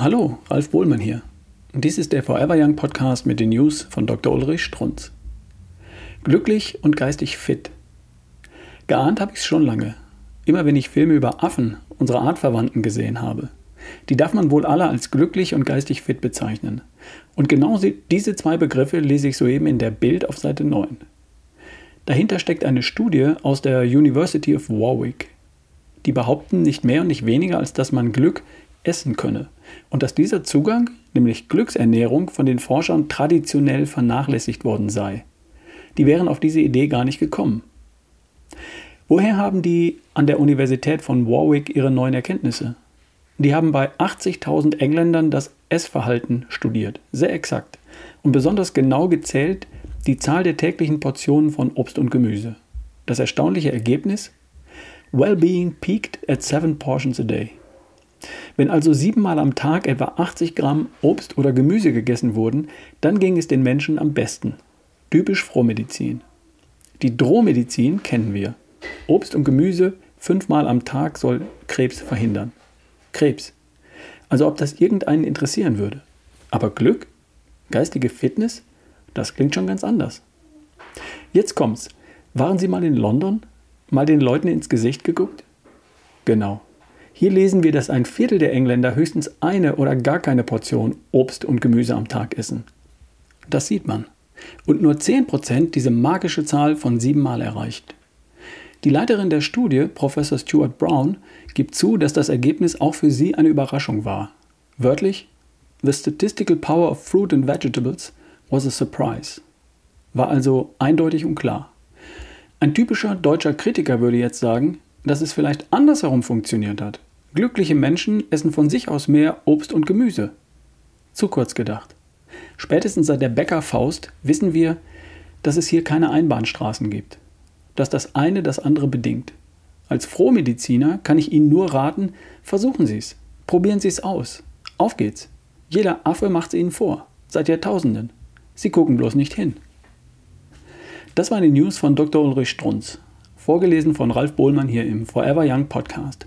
Hallo, Ralf Bohlmann hier. Dies ist der Forever Young Podcast mit den News von Dr. Ulrich Strunz. Glücklich und geistig fit. Geahnt habe ich es schon lange. Immer wenn ich Filme über Affen, unsere Artverwandten, gesehen habe. Die darf man wohl alle als glücklich und geistig fit bezeichnen. Und genau diese zwei Begriffe lese ich soeben in der Bild auf Seite 9. Dahinter steckt eine Studie aus der University of Warwick. Die behaupten nicht mehr und nicht weniger, als dass man Glück essen könne und dass dieser Zugang, nämlich Glücksernährung, von den Forschern traditionell vernachlässigt worden sei. Die wären auf diese Idee gar nicht gekommen. Woher haben die an der Universität von Warwick ihre neuen Erkenntnisse? Die haben bei 80.000 Engländern das Essverhalten studiert, sehr exakt und besonders genau gezählt die Zahl der täglichen Portionen von Obst und Gemüse. Das erstaunliche Ergebnis? Well-being peaked at seven portions a day. Wenn also siebenmal am Tag etwa 80 Gramm Obst oder Gemüse gegessen wurden, dann ging es den Menschen am besten. Typisch Frohmedizin. Die Drohmedizin kennen wir. Obst und Gemüse fünfmal am Tag soll Krebs verhindern. Krebs. Also ob das irgendeinen interessieren würde. Aber Glück? Geistige Fitness? Das klingt schon ganz anders. Jetzt kommt's. Waren Sie mal in London? Mal den Leuten ins Gesicht geguckt? Genau. Hier lesen wir, dass ein Viertel der Engländer höchstens eine oder gar keine Portion Obst und Gemüse am Tag essen. Das sieht man. Und nur 10% diese magische Zahl von siebenmal erreicht. Die Leiterin der Studie, Professor Stuart Brown, gibt zu, dass das Ergebnis auch für sie eine Überraschung war. Wörtlich, The statistical power of fruit and vegetables was a surprise. War also eindeutig und klar. Ein typischer deutscher Kritiker würde jetzt sagen, dass es vielleicht andersherum funktioniert hat. Glückliche Menschen essen von sich aus mehr Obst und Gemüse. Zu kurz gedacht. Spätestens seit der Bäckerfaust wissen wir, dass es hier keine Einbahnstraßen gibt. Dass das eine das andere bedingt. Als Frohmediziner kann ich Ihnen nur raten, versuchen Sie es. Probieren Sie es aus. Auf geht's. Jeder Affe macht es Ihnen vor. Seit Jahrtausenden. Sie gucken bloß nicht hin. Das waren die News von Dr. Ulrich Strunz. Vorgelesen von Ralf Bohlmann hier im Forever Young Podcast.